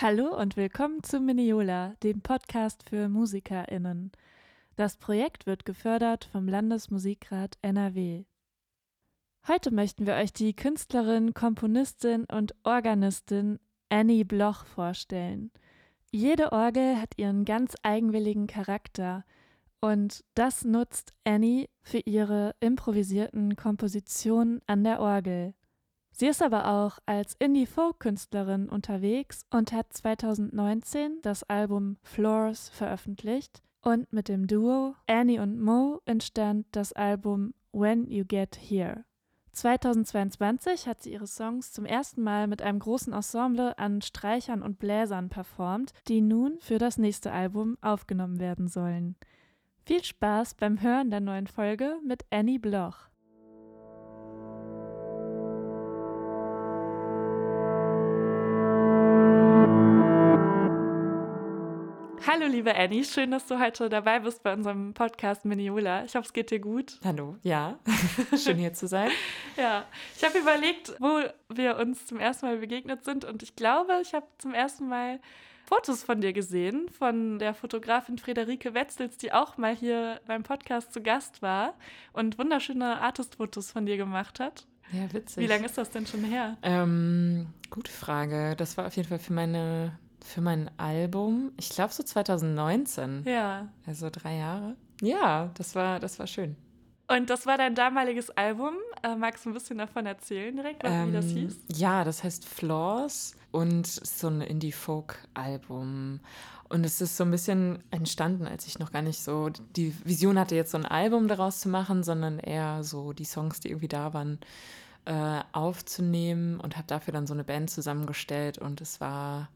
Hallo und willkommen zu Miniola, dem Podcast für MusikerInnen. Das Projekt wird gefördert vom Landesmusikrat NRW. Heute möchten wir euch die Künstlerin, Komponistin und Organistin Annie Bloch vorstellen. Jede Orgel hat ihren ganz eigenwilligen Charakter und das nutzt Annie für ihre improvisierten Kompositionen an der Orgel. Sie ist aber auch als Indie-Folk-Künstlerin unterwegs und hat 2019 das Album Floors veröffentlicht und mit dem Duo Annie und Mo entstand das Album When You Get Here. 2022 hat sie ihre Songs zum ersten Mal mit einem großen Ensemble an Streichern und Bläsern performt, die nun für das nächste Album aufgenommen werden sollen. Viel Spaß beim Hören der neuen Folge mit Annie Bloch. Hallo, liebe Annie, schön, dass du heute dabei bist bei unserem Podcast Miniola. Ich hoffe, es geht dir gut. Hallo, ja, schön hier zu sein. ja, ich habe überlegt, wo wir uns zum ersten Mal begegnet sind und ich glaube, ich habe zum ersten Mal Fotos von dir gesehen, von der Fotografin Friederike Wetzels, die auch mal hier beim Podcast zu Gast war und wunderschöne Artist-Fotos von dir gemacht hat. Ja, witzig. Wie lange ist das denn schon her? Ähm, gute Frage. Das war auf jeden Fall für meine für mein Album, ich glaube so 2019. Ja. Also drei Jahre. Ja, das war, das war schön. Und das war dein damaliges Album. Äh, magst du ein bisschen davon erzählen direkt, ähm, wie das ähm, hieß? Ja, das heißt Flaws und ist so ein Indie-Folk-Album. Und es ist so ein bisschen entstanden, als ich noch gar nicht so die Vision hatte, jetzt so ein Album daraus zu machen, sondern eher so die Songs, die irgendwie da waren, äh, aufzunehmen und habe dafür dann so eine Band zusammengestellt. Und es war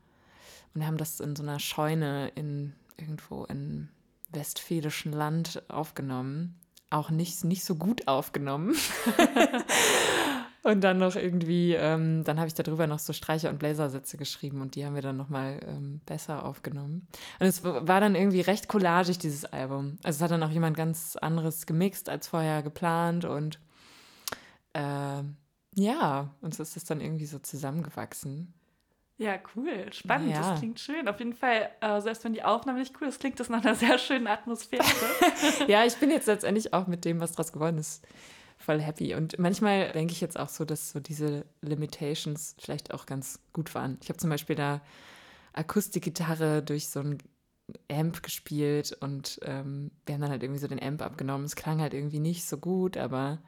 und wir haben das in so einer Scheune in irgendwo in westfälischen Land aufgenommen. Auch nicht, nicht so gut aufgenommen. und dann noch irgendwie, ähm, dann habe ich darüber noch so Streicher- und Bläsersätze geschrieben und die haben wir dann nochmal ähm, besser aufgenommen. Und es war dann irgendwie recht collagig, dieses Album. Also es hat dann auch jemand ganz anderes gemixt als vorher geplant und äh, ja, und so ist es dann irgendwie so zusammengewachsen. Ja, cool. Spannend. Ja. Das klingt schön. Auf jeden Fall, äh, selbst wenn die Aufnahme nicht cool ist, klingt das nach einer sehr schönen Atmosphäre. ja, ich bin jetzt letztendlich auch mit dem, was draus geworden ist, voll happy. Und manchmal denke ich jetzt auch so, dass so diese Limitations vielleicht auch ganz gut waren. Ich habe zum Beispiel da Akustikgitarre durch so ein Amp gespielt und ähm, wir haben dann halt irgendwie so den Amp abgenommen. Es klang halt irgendwie nicht so gut, aber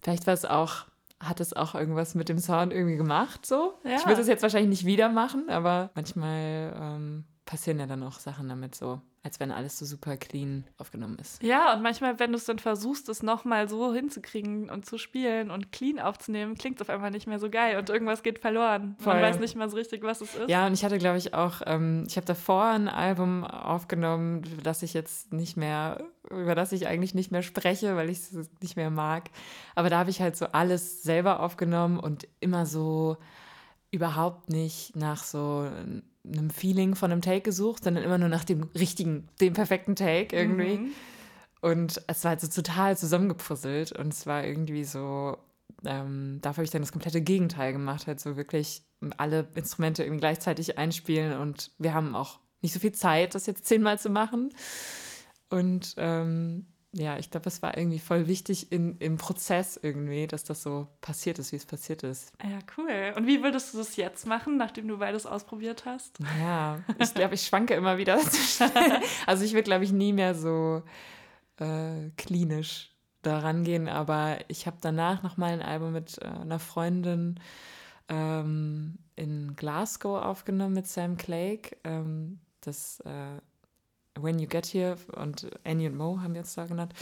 vielleicht war es auch hat es auch irgendwas mit dem Sound irgendwie gemacht. So. Ja. Ich würde es jetzt wahrscheinlich nicht wieder machen, aber manchmal ähm, passieren ja dann auch Sachen damit so als wenn alles so super clean aufgenommen ist. Ja, und manchmal, wenn du es dann versuchst, es nochmal so hinzukriegen und zu spielen und clean aufzunehmen, klingt es auf einmal nicht mehr so geil und irgendwas geht verloren. Voll. Man weiß nicht mal so richtig, was es ist. Ja, und ich hatte, glaube ich, auch, ähm, ich habe davor ein Album aufgenommen, das ich jetzt nicht mehr, über das ich eigentlich nicht mehr spreche, weil ich es nicht mehr mag. Aber da habe ich halt so alles selber aufgenommen und immer so überhaupt nicht nach so einem Feeling von einem Take gesucht, sondern immer nur nach dem richtigen, dem perfekten Take irgendwie. Mhm. Und es war halt so total zusammengepuzzelt und es war irgendwie so, ähm, dafür habe ich dann das komplette Gegenteil gemacht, halt so wirklich alle Instrumente irgendwie gleichzeitig einspielen und wir haben auch nicht so viel Zeit, das jetzt zehnmal zu machen. Und ähm, ja, ich glaube, es war irgendwie voll wichtig in, im Prozess irgendwie, dass das so passiert ist, wie es passiert ist. Ja, cool. Und wie würdest du das jetzt machen, nachdem du beides ausprobiert hast? Ja, ich glaube, ich schwanke immer wieder. also ich würde, glaube ich, nie mehr so äh, klinisch daran gehen, aber ich habe danach nochmal ein Album mit äh, einer Freundin ähm, in Glasgow aufgenommen mit Sam Clake. Ähm, das äh, When You Get Here und Annie und Mo haben wir jetzt da genannt.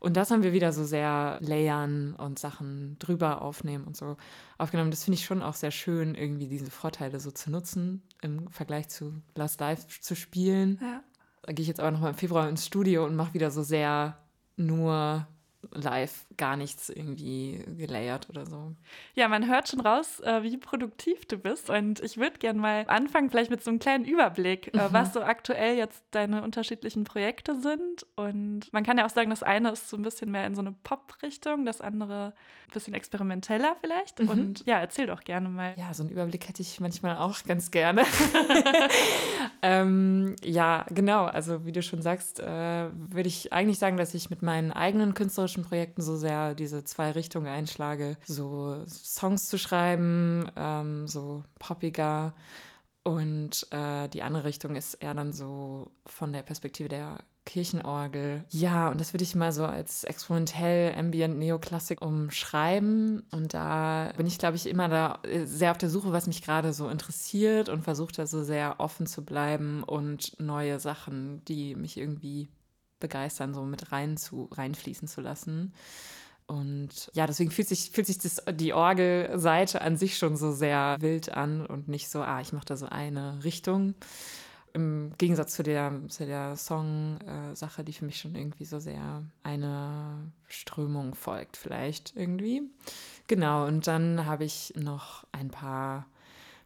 Und das haben wir wieder so sehr layern und Sachen drüber aufnehmen und so aufgenommen. Das finde ich schon auch sehr schön, irgendwie diese Vorteile so zu nutzen im Vergleich zu Last Live zu spielen. Ja. Da gehe ich jetzt aber nochmal im Februar ins Studio und mache wieder so sehr nur live gar nichts irgendwie gelayert oder so. Ja, man hört schon raus, äh, wie produktiv du bist. Und ich würde gerne mal anfangen, vielleicht mit so einem kleinen Überblick, äh, mhm. was so aktuell jetzt deine unterschiedlichen Projekte sind. Und man kann ja auch sagen, das eine ist so ein bisschen mehr in so eine Pop-Richtung, das andere ein bisschen experimenteller vielleicht. Mhm. Und ja, erzähl doch gerne mal. Ja, so einen Überblick hätte ich manchmal auch ganz gerne. ähm, ja, genau. Also wie du schon sagst, äh, würde ich eigentlich sagen, dass ich mit meinen eigenen künstlerischen Projekten so sehr diese zwei Richtungen einschlage. So Songs zu schreiben, ähm, so poppiger. Und äh, die andere Richtung ist eher dann so von der Perspektive der Kirchenorgel. Ja, und das würde ich mal so als experimentell Ambient Neoklassik umschreiben. Und da bin ich, glaube ich, immer da äh, sehr auf der Suche, was mich gerade so interessiert und versuche da so sehr offen zu bleiben und neue Sachen, die mich irgendwie begeistern, so mit rein zu, reinfließen zu lassen. Und ja, deswegen fühlt sich, fühlt sich das, die Orgelseite an sich schon so sehr wild an und nicht so, ah, ich mache da so eine Richtung. Im Gegensatz zu der, zu der Song-Sache, die für mich schon irgendwie so sehr eine Strömung folgt, vielleicht irgendwie. Genau, und dann habe ich noch ein paar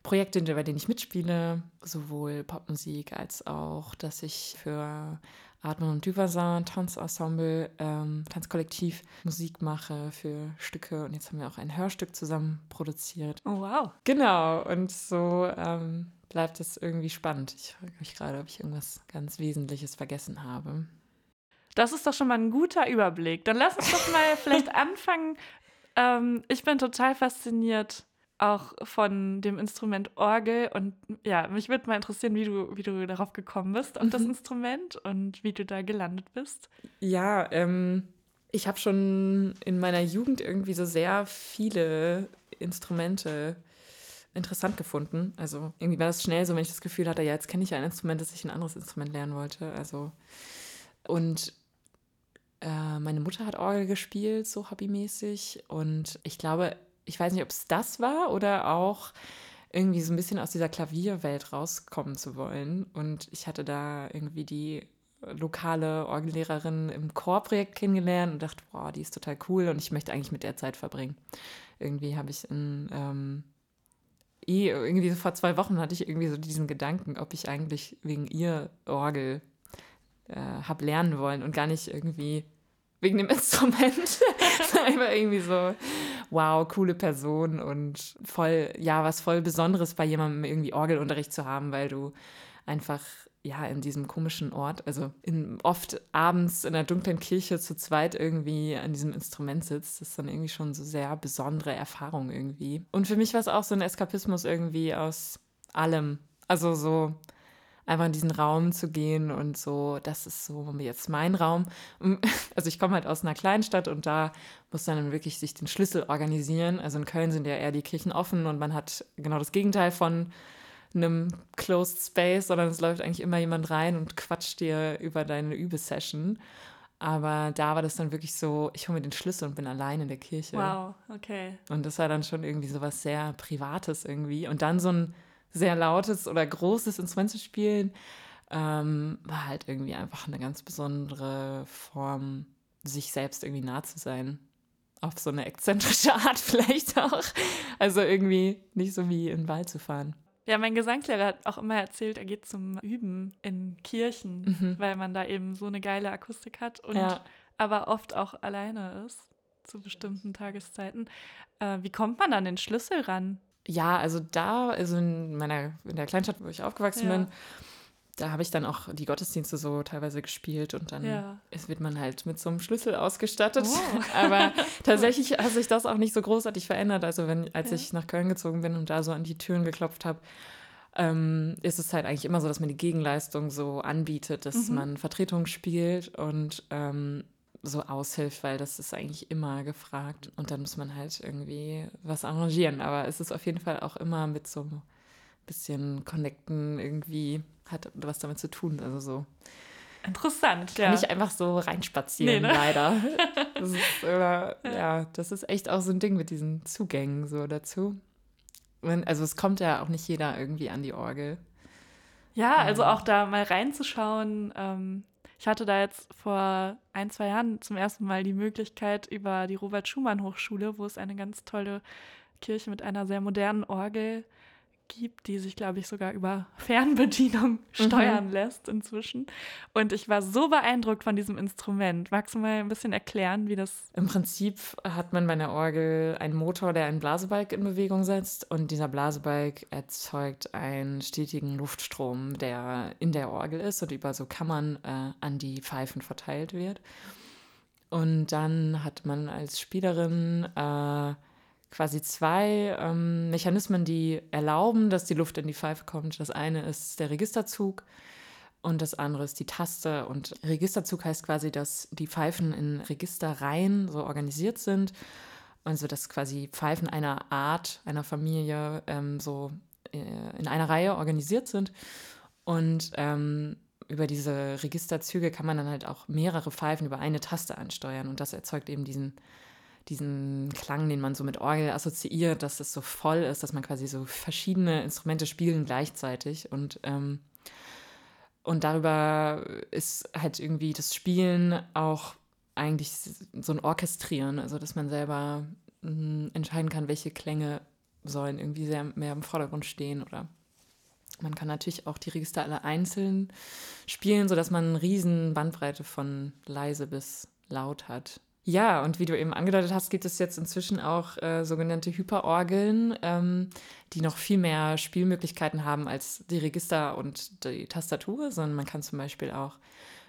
Projekte, bei denen ich mitspiele, sowohl Popmusik als auch, dass ich für Atmen und Duversin Tanzensemble, ähm, Tanzkollektiv Musik mache für Stücke. Und jetzt haben wir auch ein Hörstück zusammen produziert. Oh, wow. Genau. Und so ähm, bleibt es irgendwie spannend. Ich frage mich gerade, ob ich irgendwas ganz Wesentliches vergessen habe. Das ist doch schon mal ein guter Überblick. Dann lass uns doch mal vielleicht anfangen. Ähm, ich bin total fasziniert auch von dem Instrument Orgel. Und ja, mich würde mal interessieren, wie du, wie du darauf gekommen bist und mhm. das Instrument und wie du da gelandet bist. Ja, ähm, ich habe schon in meiner Jugend irgendwie so sehr viele Instrumente interessant gefunden. Also irgendwie war das schnell so, wenn ich das Gefühl hatte, ja, jetzt kenne ich ein Instrument, dass ich ein anderes Instrument lernen wollte. Also und äh, meine Mutter hat Orgel gespielt, so hobbymäßig. Und ich glaube, ich weiß nicht, ob es das war oder auch irgendwie so ein bisschen aus dieser Klavierwelt rauskommen zu wollen. Und ich hatte da irgendwie die lokale Orgellehrerin im Chorprojekt kennengelernt und dachte, boah, die ist total cool und ich möchte eigentlich mit der Zeit verbringen. Irgendwie habe ich in, ähm, eh, irgendwie so vor zwei Wochen hatte ich irgendwie so diesen Gedanken, ob ich eigentlich wegen ihr Orgel äh, habe lernen wollen und gar nicht irgendwie wegen dem Instrument. Einfach irgendwie so, wow, coole Person und voll, ja, was voll Besonderes bei jemandem irgendwie Orgelunterricht zu haben, weil du einfach ja, in diesem komischen Ort, also in, oft abends in einer dunklen Kirche zu zweit irgendwie an diesem Instrument sitzt, das ist dann irgendwie schon so sehr besondere Erfahrung irgendwie. Und für mich war es auch so ein Eskapismus irgendwie aus allem. Also so, einfach in diesen Raum zu gehen und so, das ist so jetzt mein Raum. Also ich komme halt aus einer Kleinstadt und da muss man dann wirklich sich den Schlüssel organisieren. Also in Köln sind ja eher die Kirchen offen und man hat genau das Gegenteil von einem Closed Space, sondern es läuft eigentlich immer jemand rein und quatscht dir über deine Übesession. Aber da war das dann wirklich so, ich hole mir den Schlüssel und bin allein in der Kirche. Wow, okay. Und das war dann schon irgendwie so was sehr Privates irgendwie. Und dann so ein sehr lautes oder großes Instrument zu spielen, ähm, war halt irgendwie einfach eine ganz besondere Form, sich selbst irgendwie nah zu sein. Auf so eine exzentrische Art vielleicht auch. Also irgendwie nicht so wie in den Wald zu fahren. Ja, mein Gesangslehrer hat auch immer erzählt, er geht zum Üben in Kirchen, mhm. weil man da eben so eine geile Akustik hat und ja. aber oft auch alleine ist zu bestimmten Tageszeiten. Äh, wie kommt man an den Schlüssel ran? Ja, also da, also in meiner, in der Kleinstadt, wo ich aufgewachsen ja. bin, da habe ich dann auch die Gottesdienste so teilweise gespielt und dann ja. ist, wird man halt mit so einem Schlüssel ausgestattet. Oh. Aber tatsächlich hat sich das auch nicht so großartig verändert. Also wenn, als ja. ich nach Köln gezogen bin und da so an die Türen geklopft habe, ähm, ist es halt eigentlich immer so, dass man die Gegenleistung so anbietet, dass mhm. man Vertretung spielt und ähm, so aushilft, weil das ist eigentlich immer gefragt. Und dann muss man halt irgendwie was arrangieren. Aber es ist auf jeden Fall auch immer mit so ein bisschen Connecten irgendwie, hat was damit zu tun. Also so. Interessant, ja. Nicht einfach so reinspazieren, nee, ne? leider. Das ist, ja. ja, das ist echt auch so ein Ding mit diesen Zugängen so dazu. Also es kommt ja auch nicht jeder irgendwie an die Orgel. Ja, also ähm. auch da mal reinzuschauen, ähm, ich hatte da jetzt vor ein, zwei Jahren zum ersten Mal die Möglichkeit über die Robert Schumann Hochschule, wo es eine ganz tolle Kirche mit einer sehr modernen Orgel gibt, die sich, glaube ich, sogar über Fernbedienung mhm. steuern mhm. lässt inzwischen. Und ich war so beeindruckt von diesem Instrument. Magst du mal ein bisschen erklären, wie das. Im Prinzip hat man bei der Orgel einen Motor, der einen Blasebalg in Bewegung setzt. Und dieser Blasebalg erzeugt einen stetigen Luftstrom, der in der Orgel ist und über so Kammern äh, an die Pfeifen verteilt wird. Und dann hat man als Spielerin äh, quasi zwei ähm, Mechanismen, die erlauben, dass die Luft in die Pfeife kommt. Das eine ist der Registerzug und das andere ist die Taste. Und Registerzug heißt quasi, dass die Pfeifen in Registerreihen so organisiert sind. Also dass quasi Pfeifen einer Art, einer Familie ähm, so äh, in einer Reihe organisiert sind. Und ähm, über diese Registerzüge kann man dann halt auch mehrere Pfeifen über eine Taste ansteuern. Und das erzeugt eben diesen diesen Klang, den man so mit Orgel assoziiert, dass es so voll ist, dass man quasi so verschiedene Instrumente spielen gleichzeitig und ähm, und darüber ist halt irgendwie das Spielen auch eigentlich so ein Orchestrieren, also dass man selber mh, hm, entscheiden kann, welche Klänge sollen irgendwie sehr mehr im Vordergrund stehen oder man kann natürlich auch die Register alle einzeln spielen, sodass man eine riesen Bandbreite von leise bis laut hat. Ja, und wie du eben angedeutet hast, gibt es jetzt inzwischen auch äh, sogenannte Hyperorgeln, ähm, die noch viel mehr Spielmöglichkeiten haben als die Register und die Tastatur, sondern man kann zum Beispiel auch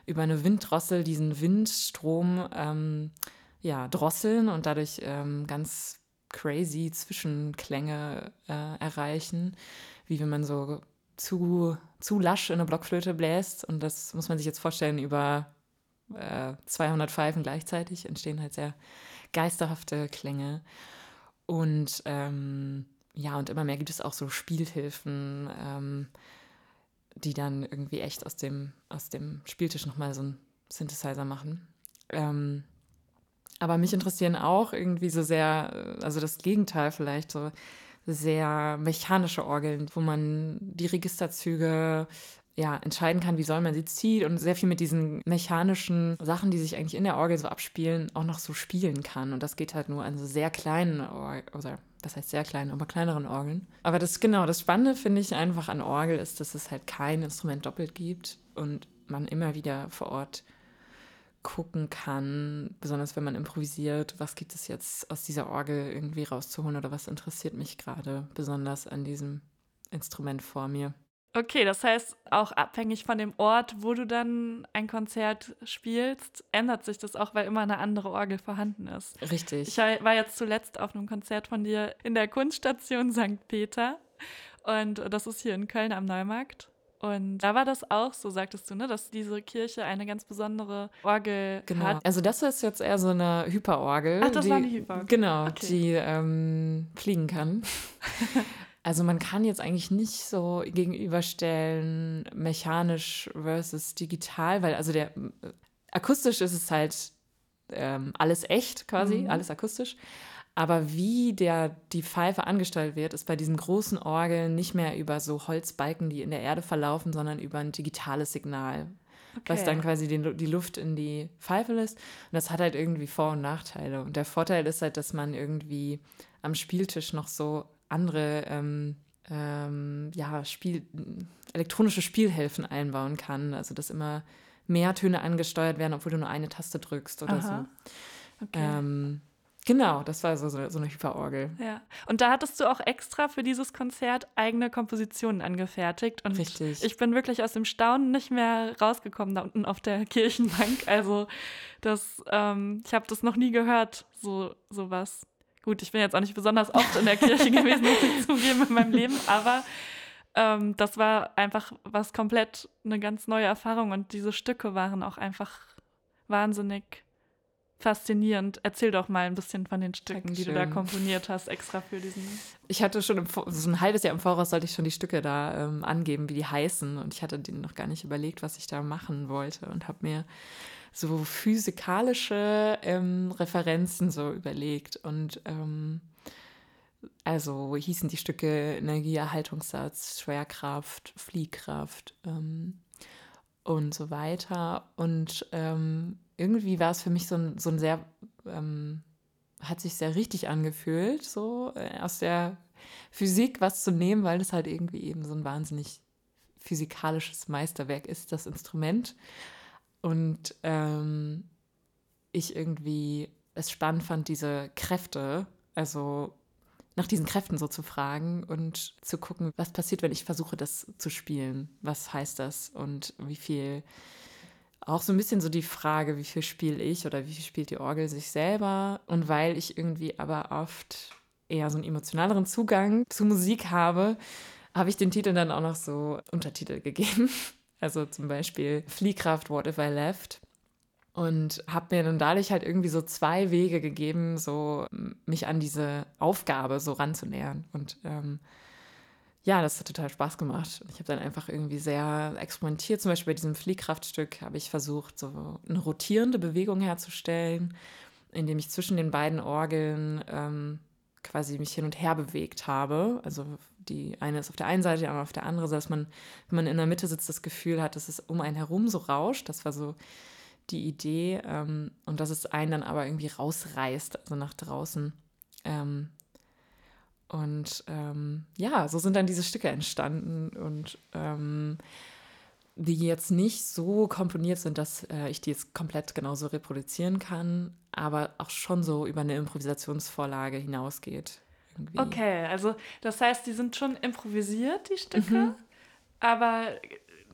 über eine Winddrossel diesen Windstrom ähm, ja, drosseln und dadurch ähm, ganz crazy Zwischenklänge äh, erreichen, wie wenn man so zu, zu lasch in eine Blockflöte bläst. Und das muss man sich jetzt vorstellen über äh, 200 Pfeifen gleichzeitig entstehen halt sehr geisterhafte Klänge. Und ähm, ja, und immer mehr gibt es auch so Spielhilfen, ähm, die dann irgendwie echt aus dem, aus dem Spieltisch nochmal so einen Synthesizer machen. Ähm, aber mich interessieren auch irgendwie so sehr, also das Gegenteil vielleicht, so sehr mechanische Orgeln, wo man die Registerzüge ja, entscheiden kann, wie soll man sie ziehen und sehr viel mit diesen mechanischen Sachen, die sich eigentlich in der Orgel so abspielen, auch noch so spielen kann. Und das geht halt nur an so sehr kleinen, Or oder was heißt sehr kleinen, aber kleineren Orgeln. Aber das genau, das Spannende finde ich einfach an Orgel ist, dass es halt kein Instrument doppelt gibt und man immer wieder vor Ort gucken kann, besonders wenn man improvisiert, was gibt es jetzt aus dieser Orgel irgendwie rauszuholen oder was interessiert mich gerade besonders an diesem Instrument vor mir. Okay, das heißt, auch abhängig von dem Ort, wo du dann ein Konzert spielst, ändert sich das auch, weil immer eine andere Orgel vorhanden ist. Richtig. Ich war jetzt zuletzt auf einem Konzert von dir in der Kunststation St. Peter und das ist hier in Köln am Neumarkt. Und da war das auch so, sagtest du, ne, dass diese Kirche eine ganz besondere Orgel genau. hat. Also das ist jetzt eher so eine Hyperorgel. Ach, das die, war eine Hyperorgel. Genau, okay. die ähm, fliegen kann. Also man kann jetzt eigentlich nicht so gegenüberstellen, mechanisch versus digital, weil also der akustisch ist es halt ähm, alles echt quasi, mhm. alles akustisch. Aber wie der, die Pfeife angesteuert wird, ist bei diesen großen Orgeln nicht mehr über so Holzbalken, die in der Erde verlaufen, sondern über ein digitales Signal, okay. was dann quasi den, die Luft in die Pfeife lässt. Und das hat halt irgendwie Vor- und Nachteile. Und der Vorteil ist halt, dass man irgendwie am Spieltisch noch so andere ähm, ähm, ja, Spiel, elektronische Spielhilfen einbauen kann. Also dass immer mehr Töne angesteuert werden, obwohl du nur eine Taste drückst oder Aha. so. Okay. Ähm, genau, das war so, so, so eine Hyperorgel. Ja. Und da hattest du auch extra für dieses Konzert eigene Kompositionen angefertigt. Und Richtig. ich bin wirklich aus dem Staunen nicht mehr rausgekommen da unten auf der Kirchenbank. Also das, ähm, ich habe das noch nie gehört, so sowas. Gut, ich bin jetzt auch nicht besonders oft in der Kirche gewesen, muss ich zugeben, in meinem Leben, aber ähm, das war einfach was komplett eine ganz neue Erfahrung und diese Stücke waren auch einfach wahnsinnig faszinierend. Erzähl doch mal ein bisschen von den Stücken, Dankeschön. die du da komponiert hast, extra für diesen. Ich hatte schon im, so ein halbes Jahr im Voraus sollte ich schon die Stücke da ähm, angeben, wie die heißen. Und ich hatte denen noch gar nicht überlegt, was ich da machen wollte und habe mir so physikalische ähm, Referenzen so überlegt. Und ähm, also hießen die Stücke Energieerhaltungssatz, Schwerkraft, Fliehkraft. Ähm, und so weiter. Und ähm, irgendwie war es für mich so ein, so ein sehr, ähm, hat sich sehr richtig angefühlt, so äh, aus der Physik was zu nehmen, weil das halt irgendwie eben so ein wahnsinnig physikalisches Meisterwerk ist, das Instrument. Und ähm, ich irgendwie es spannend fand, diese Kräfte, also nach diesen Kräften so zu fragen und zu gucken, was passiert, wenn ich versuche, das zu spielen. Was heißt das und wie viel. Auch so ein bisschen so die Frage, wie viel spiele ich oder wie viel spielt die Orgel sich selber. Und weil ich irgendwie aber oft eher so einen emotionaleren Zugang zu Musik habe, habe ich den Titel dann auch noch so Untertitel gegeben. Also zum Beispiel Fliehkraft, What If I Left. Und habe mir dann dadurch halt irgendwie so zwei Wege gegeben, so mich an diese Aufgabe so ranzunähern. Und ähm, ja, das hat total Spaß gemacht. Ich habe dann einfach irgendwie sehr experimentiert. Zum Beispiel bei diesem Fliehkraftstück habe ich versucht, so eine rotierende Bewegung herzustellen, indem ich zwischen den beiden Orgeln ähm, quasi mich hin und her bewegt habe. Also die eine ist auf der einen Seite, die andere auf der anderen, sodass man, wenn man in der Mitte sitzt, das Gefühl hat, dass es um einen herum so rauscht. Das war so die Idee. Ähm, und dass es einen dann aber irgendwie rausreißt, also nach draußen. Ähm, und ähm, ja, so sind dann diese Stücke entstanden und ähm, die jetzt nicht so komponiert sind, dass äh, ich die jetzt komplett genauso reproduzieren kann, aber auch schon so über eine Improvisationsvorlage hinausgeht. Irgendwie. Okay, also das heißt, die sind schon improvisiert, die Stücke, mhm. aber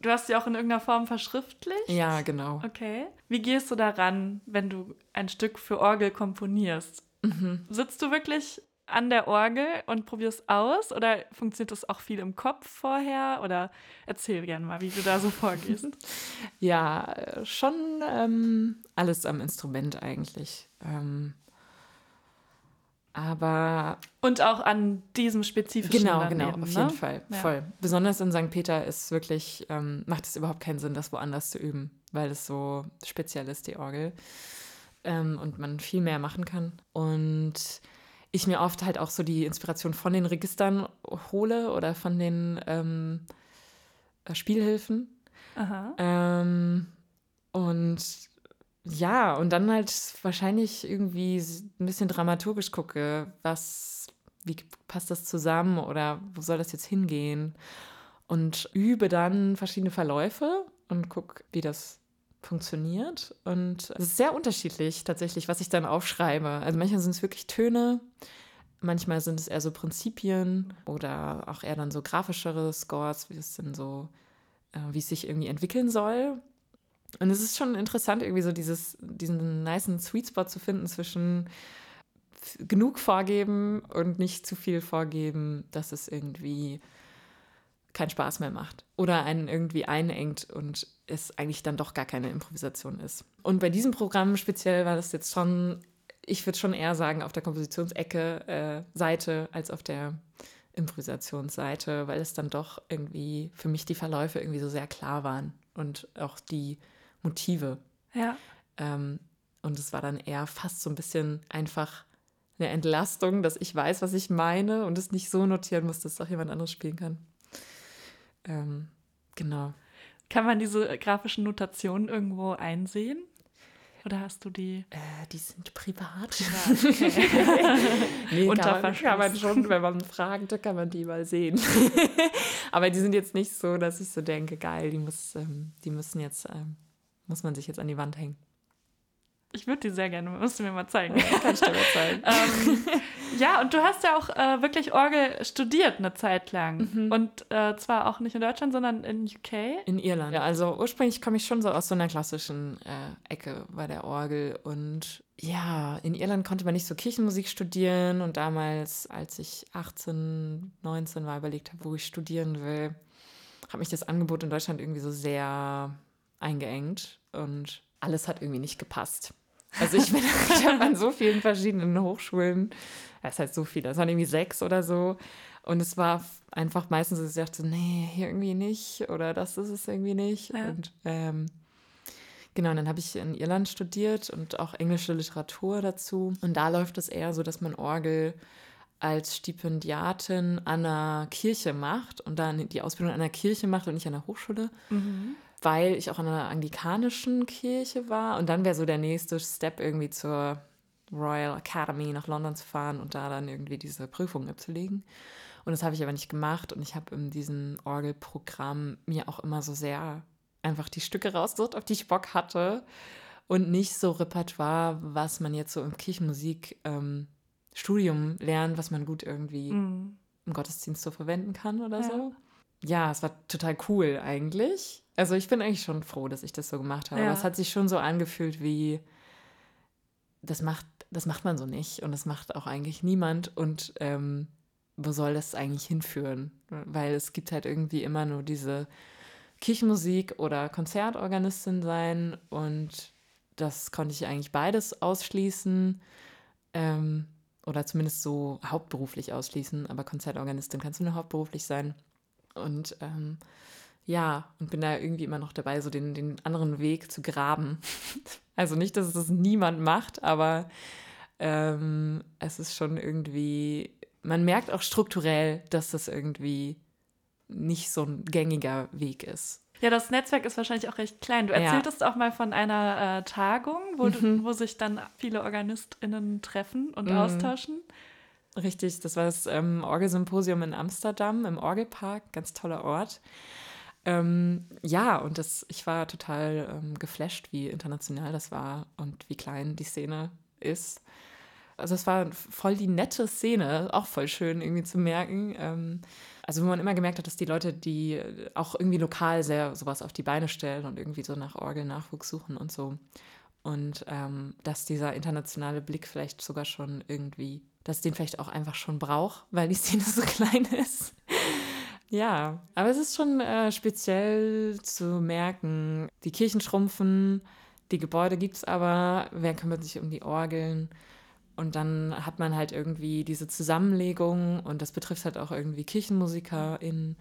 du hast sie auch in irgendeiner Form verschriftlicht? Ja, genau. Okay. Wie gehst du daran, wenn du ein Stück für Orgel komponierst? Mhm. Sitzt du wirklich an der Orgel und probierst aus oder funktioniert das auch viel im Kopf vorher? Oder erzähl gerne mal, wie du da so vorgehst. ja, schon ähm, alles am Instrument eigentlich. Ähm, aber. Und auch an diesem spezifischen Genau, genau, eben, auf ne? jeden Fall. Ja. Voll. Besonders in St. Peter ist wirklich, ähm, macht es überhaupt keinen Sinn, das woanders zu üben, weil es so speziell ist, die Orgel. Ähm, und man viel mehr machen kann. Und ich mir oft halt auch so die Inspiration von den Registern hole oder von den ähm, äh, Spielhilfen. Aha. Ähm, und ja, und dann halt wahrscheinlich irgendwie ein bisschen dramaturgisch gucke, was, wie passt das zusammen oder wo soll das jetzt hingehen? Und übe dann verschiedene Verläufe und gucke, wie das funktioniert. Und es ist sehr unterschiedlich tatsächlich, was ich dann aufschreibe. Also manchmal sind es wirklich Töne, manchmal sind es eher so Prinzipien oder auch eher dann so grafischere Scores, wie es denn so, äh, wie es sich irgendwie entwickeln soll. Und es ist schon interessant, irgendwie so dieses, diesen niceen Sweet Spot zu finden zwischen genug vorgeben und nicht zu viel vorgeben, dass es irgendwie keinen Spaß mehr macht oder einen irgendwie einengt und es eigentlich dann doch gar keine Improvisation ist. Und bei diesem Programm speziell war das jetzt schon, ich würde schon eher sagen, auf der Kompositionsecke äh, Seite als auf der Improvisationsseite, weil es dann doch irgendwie für mich die Verläufe irgendwie so sehr klar waren und auch die Motive. Ja. Ähm, und es war dann eher fast so ein bisschen einfach eine Entlastung, dass ich weiß, was ich meine und es nicht so notieren muss, dass es auch jemand anderes spielen kann. Ähm, genau. Kann man diese grafischen Notationen irgendwo einsehen? Oder hast du die? Äh, die sind privat. okay. nee, Unter kann man, kann man schon, wenn man fragt, kann man die mal sehen. Aber die sind jetzt nicht so, dass ich so denke, geil, die, muss, ähm, die müssen jetzt ähm, muss man sich jetzt an die Wand hängen. Ich würde die sehr gerne, musst du mir mal zeigen. Ja, kann ich dir mal zeigen. ähm, ja, und du hast ja auch äh, wirklich Orgel studiert eine Zeit lang. Mhm. Und äh, zwar auch nicht in Deutschland, sondern in UK. In Irland. Ja, also ursprünglich komme ich schon so aus so einer klassischen äh, Ecke bei der Orgel. Und ja, in Irland konnte man nicht so Kirchenmusik studieren. Und damals, als ich 18, 19 war, überlegt habe, wo ich studieren will, hat mich das Angebot in Deutschland irgendwie so sehr eingeengt und alles hat irgendwie nicht gepasst. Also ich bin ich habe an so vielen verschiedenen Hochschulen, das heißt so viele, das waren irgendwie sechs oder so. Und es war einfach meistens, dass ich dachte, nee, hier irgendwie nicht oder das ist es irgendwie nicht. Ja. Und ähm, genau, dann habe ich in Irland studiert und auch englische Literatur dazu. Und da läuft es eher so, dass man Orgel als Stipendiatin an einer Kirche macht und dann die Ausbildung an einer Kirche macht und nicht an der Hochschule. Mhm weil ich auch in einer anglikanischen Kirche war. Und dann wäre so der nächste Step irgendwie zur Royal Academy nach London zu fahren und da dann irgendwie diese Prüfung abzulegen. Und das habe ich aber nicht gemacht. Und ich habe in diesem Orgelprogramm mir auch immer so sehr einfach die Stücke rausgesucht, auf die ich Bock hatte. Und nicht so Repertoire, was man jetzt so im Kirchenmusikstudium ähm, lernt, was man gut irgendwie mm. im Gottesdienst so verwenden kann oder ja. so. Ja, es war total cool eigentlich. Also ich bin eigentlich schon froh, dass ich das so gemacht habe. Ja. Aber es hat sich schon so angefühlt wie, das macht, das macht man so nicht und das macht auch eigentlich niemand. Und ähm, wo soll das eigentlich hinführen? Weil es gibt halt irgendwie immer nur diese Kirchenmusik oder Konzertorganistin sein und das konnte ich eigentlich beides ausschließen ähm, oder zumindest so hauptberuflich ausschließen, aber Konzertorganistin kannst du nur hauptberuflich sein und ähm, ja, und bin da irgendwie immer noch dabei, so den, den anderen Weg zu graben. also nicht, dass es das niemand macht, aber ähm, es ist schon irgendwie man merkt auch strukturell, dass das irgendwie nicht so ein gängiger Weg ist. Ja, das Netzwerk ist wahrscheinlich auch recht klein. Du erzähltest ja. auch mal von einer äh, Tagung, wo, mhm. du, wo sich dann viele OrganistInnen treffen und mhm. austauschen. Richtig, das war das ähm, Orgelsymposium in Amsterdam im Orgelpark, ganz toller Ort. Ähm, ja, und das, ich war total ähm, geflasht, wie international das war und wie klein die Szene ist. Also es war voll die nette Szene, auch voll schön irgendwie zu merken. Ähm, also wo man immer gemerkt hat, dass die Leute, die auch irgendwie lokal sehr sowas auf die Beine stellen und irgendwie so nach Orgel-Nachwuchs suchen und so. Und ähm, dass dieser internationale Blick vielleicht sogar schon irgendwie, dass den vielleicht auch einfach schon braucht, weil die Szene so klein ist. Ja, aber es ist schon äh, speziell zu merken, die Kirchen schrumpfen, die Gebäude gibt es aber, wer kümmert sich um die Orgeln? Und dann hat man halt irgendwie diese Zusammenlegung und das betrifft halt auch irgendwie KirchenmusikerInnen.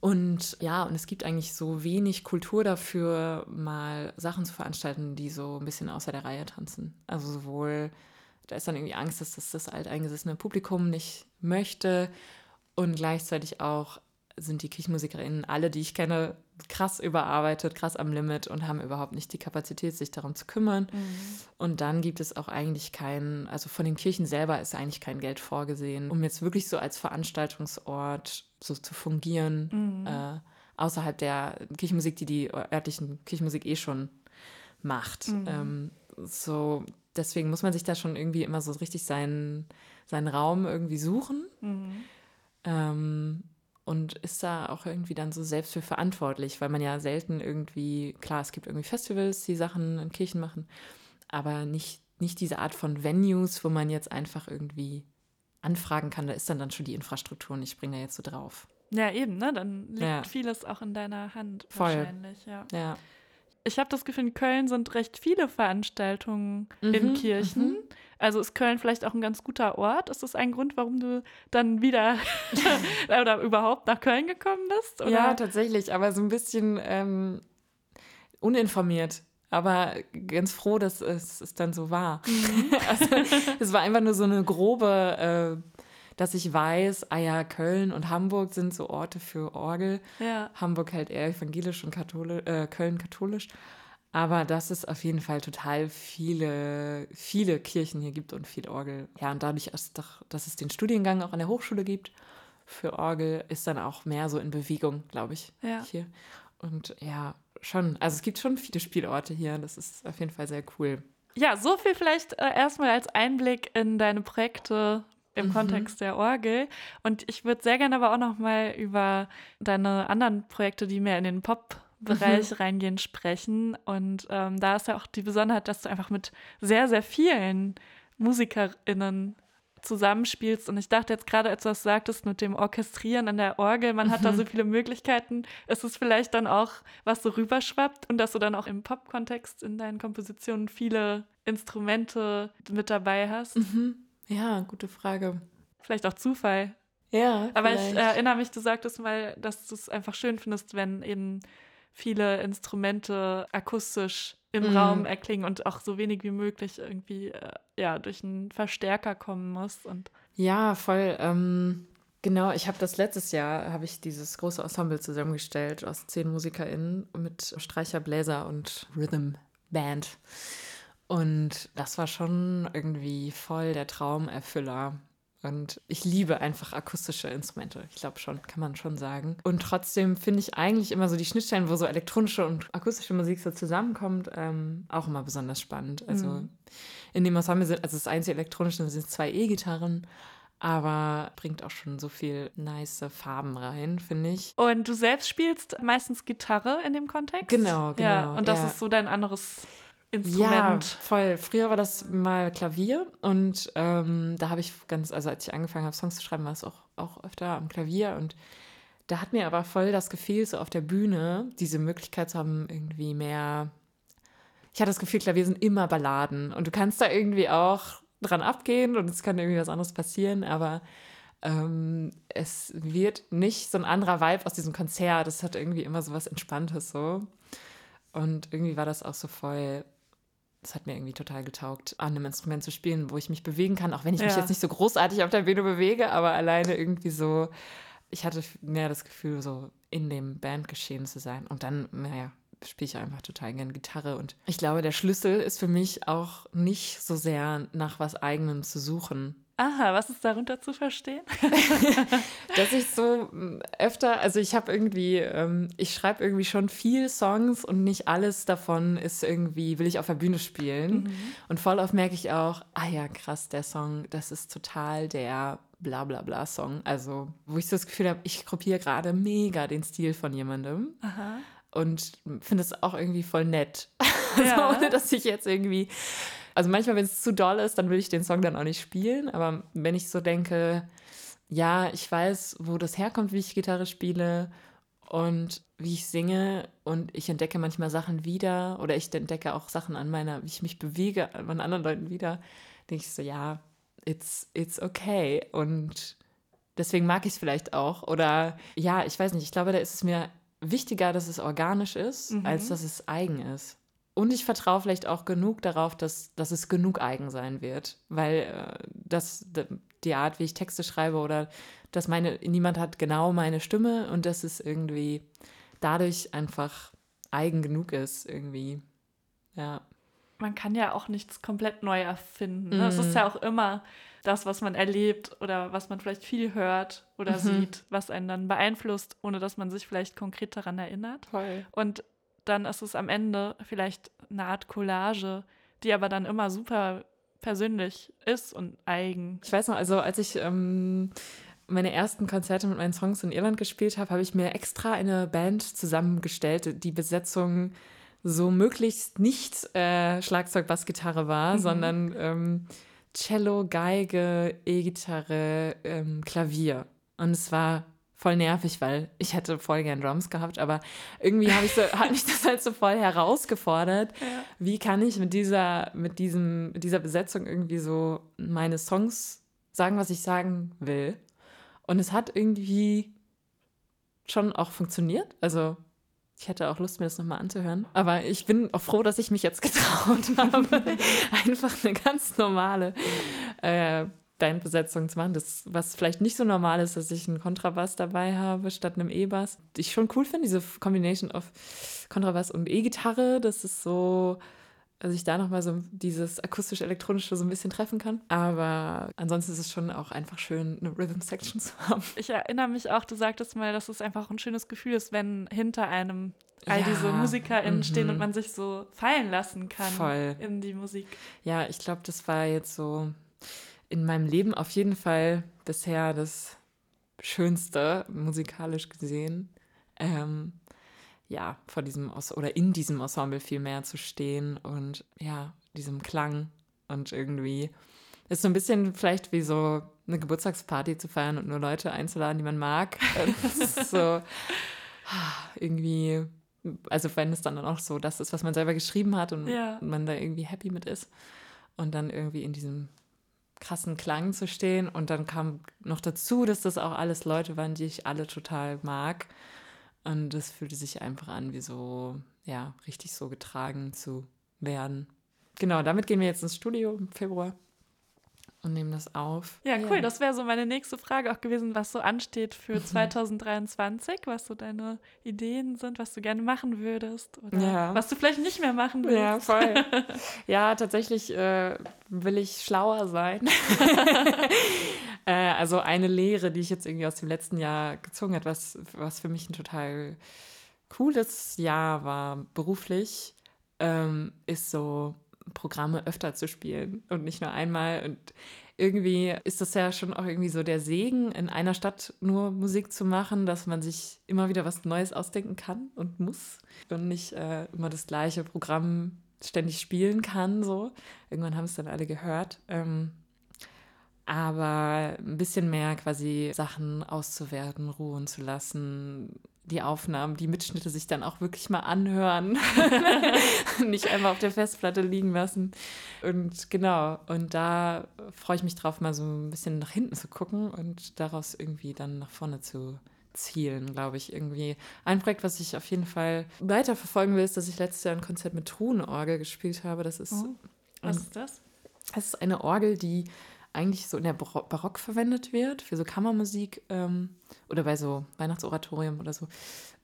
Und ja, und es gibt eigentlich so wenig Kultur dafür, mal Sachen zu veranstalten, die so ein bisschen außer der Reihe tanzen. Also sowohl, da ist dann irgendwie Angst, dass das das alteingesessene Publikum nicht möchte und gleichzeitig auch sind die KirchenmusikerInnen, alle, die ich kenne, krass überarbeitet, krass am Limit und haben überhaupt nicht die Kapazität, sich darum zu kümmern. Mhm. Und dann gibt es auch eigentlich kein, also von den Kirchen selber ist eigentlich kein Geld vorgesehen, um jetzt wirklich so als Veranstaltungsort so zu fungieren, mhm. äh, außerhalb der Kirchenmusik, die die örtlichen Kirchenmusik eh schon macht. Mhm. Ähm, so, deswegen muss man sich da schon irgendwie immer so richtig seinen, seinen Raum irgendwie suchen. Ähm, und ist da auch irgendwie dann so selbst für verantwortlich, weil man ja selten irgendwie, klar, es gibt irgendwie Festivals, die Sachen in Kirchen machen, aber nicht, nicht diese Art von Venues, wo man jetzt einfach irgendwie anfragen kann, da ist dann dann schon die Infrastruktur und ich springe da jetzt so drauf. Ja, eben, ne? Dann liegt ja. vieles auch in deiner Hand Voll. wahrscheinlich, ja. ja. Ich habe das Gefühl, in Köln sind recht viele Veranstaltungen mhm, in Kirchen. Mhm. Also ist Köln vielleicht auch ein ganz guter Ort? Ist das ein Grund, warum du dann wieder oder überhaupt nach Köln gekommen bist? Oder? Ja, tatsächlich, aber so ein bisschen ähm, uninformiert. Aber ganz froh, dass es, es dann so war. Mhm. also, es war einfach nur so eine grobe, äh, dass ich weiß, ah ja, Köln und Hamburg sind so Orte für Orgel. Ja. Hamburg halt eher evangelisch und katholisch, äh, Köln katholisch. Aber dass es auf jeden Fall total viele, viele Kirchen hier gibt und viel Orgel. Ja, und dadurch, dass es den Studiengang auch an der Hochschule gibt für Orgel, ist dann auch mehr so in Bewegung, glaube ich, ja. hier. Und ja, schon. Also es gibt schon viele Spielorte hier. Das ist auf jeden Fall sehr cool. Ja, so viel vielleicht äh, erstmal als Einblick in deine Projekte im mhm. Kontext der Orgel. Und ich würde sehr gerne aber auch noch mal über deine anderen Projekte, die mehr in den Pop Bereich mhm. reingehen, sprechen. Und ähm, da ist ja auch die Besonderheit, dass du einfach mit sehr, sehr vielen MusikerInnen zusammenspielst. Und ich dachte jetzt gerade, als du das sagtest, mit dem Orchestrieren an der Orgel, man mhm. hat da mhm. so viele Möglichkeiten. Ist es vielleicht dann auch, was so rüberschwappt und dass du dann auch im Pop-Kontext in deinen Kompositionen viele Instrumente mit dabei hast? Mhm. Ja, gute Frage. Vielleicht auch Zufall. Ja. Aber vielleicht. ich erinnere mich, du sagtest mal, dass du es einfach schön findest, wenn eben viele Instrumente akustisch im mm. Raum erklingen und auch so wenig wie möglich irgendwie äh, ja durch einen Verstärker kommen muss und ja voll ähm, Genau, ich habe das letztes Jahr, habe ich dieses große Ensemble zusammengestellt aus zehn MusikerInnen mit Streicher, Bläser und Rhythm Band. Und das war schon irgendwie voll der Traumerfüller. Und ich liebe einfach akustische Instrumente. Ich glaube schon, kann man schon sagen. Und trotzdem finde ich eigentlich immer so die Schnittstellen, wo so elektronische und akustische Musik so zusammenkommt, ähm, auch immer besonders spannend. Also mhm. in dem Ensemble sind, also das einzige elektronische sind zwei E-Gitarren, aber bringt auch schon so viel nice Farben rein, finde ich. Und du selbst spielst meistens Gitarre in dem Kontext? Genau, genau. Ja, und das ja. ist so dein anderes Instrument. Ja, voll. Früher war das mal Klavier und ähm, da habe ich ganz, also als ich angefangen habe, Songs zu schreiben, war es auch, auch öfter am Klavier und da hat mir aber voll das Gefühl, so auf der Bühne diese Möglichkeit zu haben, irgendwie mehr. Ich hatte das Gefühl, Klavier sind immer Balladen und du kannst da irgendwie auch dran abgehen und es kann irgendwie was anderes passieren, aber ähm, es wird nicht so ein anderer Vibe aus diesem Konzert. Es hat irgendwie immer so was Entspanntes so. Und irgendwie war das auch so voll das hat mir irgendwie total getaugt, an einem Instrument zu spielen, wo ich mich bewegen kann, auch wenn ich ja. mich jetzt nicht so großartig auf der Bühne bewege, aber alleine irgendwie so, ich hatte mehr das Gefühl, so in dem Bandgeschehen zu sein. Und dann, naja, spiele ich einfach total gern Gitarre. Und ich glaube, der Schlüssel ist für mich auch nicht so sehr nach was eigenem zu suchen, Aha, was ist darunter zu verstehen? dass ich so hm, öfter, also ich habe irgendwie, ähm, ich schreibe irgendwie schon viel Songs und nicht alles davon ist irgendwie, will ich auf der Bühne spielen. Mhm. Und voll oft merke ich auch, ah ja, krass, der Song, das ist total der bla bla bla Song. Also, wo ich so das Gefühl habe, ich kopiere gerade mega den Stil von jemandem. Aha. Und finde es auch irgendwie voll nett. Ja. also, ohne dass ich jetzt irgendwie also manchmal, wenn es zu doll ist, dann will ich den Song dann auch nicht spielen. Aber wenn ich so denke, ja, ich weiß, wo das herkommt, wie ich Gitarre spiele und wie ich singe und ich entdecke manchmal Sachen wieder oder ich entdecke auch Sachen an meiner, wie ich mich bewege, an anderen Leuten wieder, denke ich so, ja, it's, it's okay. Und deswegen mag ich es vielleicht auch. Oder ja, ich weiß nicht, ich glaube, da ist es mir wichtiger, dass es organisch ist, mhm. als dass es eigen ist. Und ich vertraue vielleicht auch genug darauf, dass, dass es genug eigen sein wird, weil äh, das, die Art, wie ich Texte schreibe oder dass meine, niemand hat genau meine Stimme und dass es irgendwie dadurch einfach eigen genug ist, irgendwie. Ja. Man kann ja auch nichts komplett neu erfinden. Ne? Es ist mhm. ja auch immer das, was man erlebt oder was man vielleicht viel hört oder mhm. sieht, was einen dann beeinflusst, ohne dass man sich vielleicht konkret daran erinnert. Toll. Und dann ist es am Ende vielleicht eine Art Collage, die aber dann immer super persönlich ist und eigen. Ich weiß noch, also als ich ähm, meine ersten Konzerte mit meinen Songs in Irland gespielt habe, habe ich mir extra eine Band zusammengestellt, die Besetzung so möglichst nicht äh, Schlagzeug, Bass, Gitarre war, mhm. sondern ähm, Cello, Geige, E-Gitarre, ähm, Klavier. Und es war voll nervig, weil ich hätte voll gern Drums gehabt, aber irgendwie habe ich so, hat mich das halt so voll herausgefordert. Ja. Wie kann ich mit dieser, mit diesem, mit dieser Besetzung irgendwie so meine Songs sagen, was ich sagen will? Und es hat irgendwie schon auch funktioniert. Also ich hätte auch Lust, mir das nochmal anzuhören. Aber ich bin auch froh, dass ich mich jetzt getraut habe, einfach eine ganz normale äh, Bandbesetzung zu machen. Das, was vielleicht nicht so normal ist, dass ich einen Kontrabass dabei habe statt einem E-Bass. Ich schon cool finde, diese Combination of Kontrabass und E-Gitarre, das ist so, dass ich da nochmal so dieses akustisch-elektronische so ein bisschen treffen kann. Aber ansonsten ist es schon auch einfach schön, eine Rhythm-Section zu haben. Ich erinnere mich auch, du sagtest mal, dass es einfach ein schönes Gefühl ist, wenn hinter einem all ja, diese MusikerInnen mhm. stehen und man sich so fallen lassen kann Voll. in die Musik. Ja, ich glaube, das war jetzt so in meinem Leben auf jeden Fall bisher das Schönste, musikalisch gesehen. Ähm, ja, vor diesem oder in diesem Ensemble viel mehr zu stehen und ja, diesem Klang und irgendwie ist so ein bisschen vielleicht wie so eine Geburtstagsparty zu feiern und nur Leute einzuladen, die man mag. das ist so irgendwie, also wenn es dann auch so das ist, was man selber geschrieben hat und ja. man da irgendwie happy mit ist und dann irgendwie in diesem krassen Klang zu stehen. Und dann kam noch dazu, dass das auch alles Leute waren, die ich alle total mag. Und das fühlte sich einfach an, wie so, ja, richtig so getragen zu werden. Genau, damit gehen wir jetzt ins Studio im Februar. Und nehmen das auf. Ja, cool. Ja. Das wäre so meine nächste Frage auch gewesen, was so ansteht für 2023, was so deine Ideen sind, was du gerne machen würdest oder ja. was du vielleicht nicht mehr machen willst. Ja, voll. ja, tatsächlich äh, will ich schlauer sein. äh, also eine Lehre, die ich jetzt irgendwie aus dem letzten Jahr gezogen habe, was, was für mich ein total cooles Jahr war beruflich, ähm, ist so Programme öfter zu spielen und nicht nur einmal. Und irgendwie ist das ja schon auch irgendwie so der Segen, in einer Stadt nur Musik zu machen, dass man sich immer wieder was Neues ausdenken kann und muss und nicht äh, immer das gleiche Programm ständig spielen kann. So. Irgendwann haben es dann alle gehört. Ähm, aber ein bisschen mehr quasi Sachen auszuwerten, ruhen zu lassen, die Aufnahmen, die Mitschnitte sich dann auch wirklich mal anhören. Nicht einfach auf der Festplatte liegen lassen. Und genau, und da freue ich mich drauf, mal so ein bisschen nach hinten zu gucken und daraus irgendwie dann nach vorne zu zielen, glaube ich. Irgendwie ein Projekt, was ich auf jeden Fall weiterverfolgen will, ist, dass ich letztes Jahr ein Konzert mit Truhenorgel gespielt habe. Das ist. Oh, was ist das? Das ist eine Orgel, die eigentlich so in der Barock verwendet wird, für so Kammermusik ähm, oder bei so Weihnachtsoratorium oder so.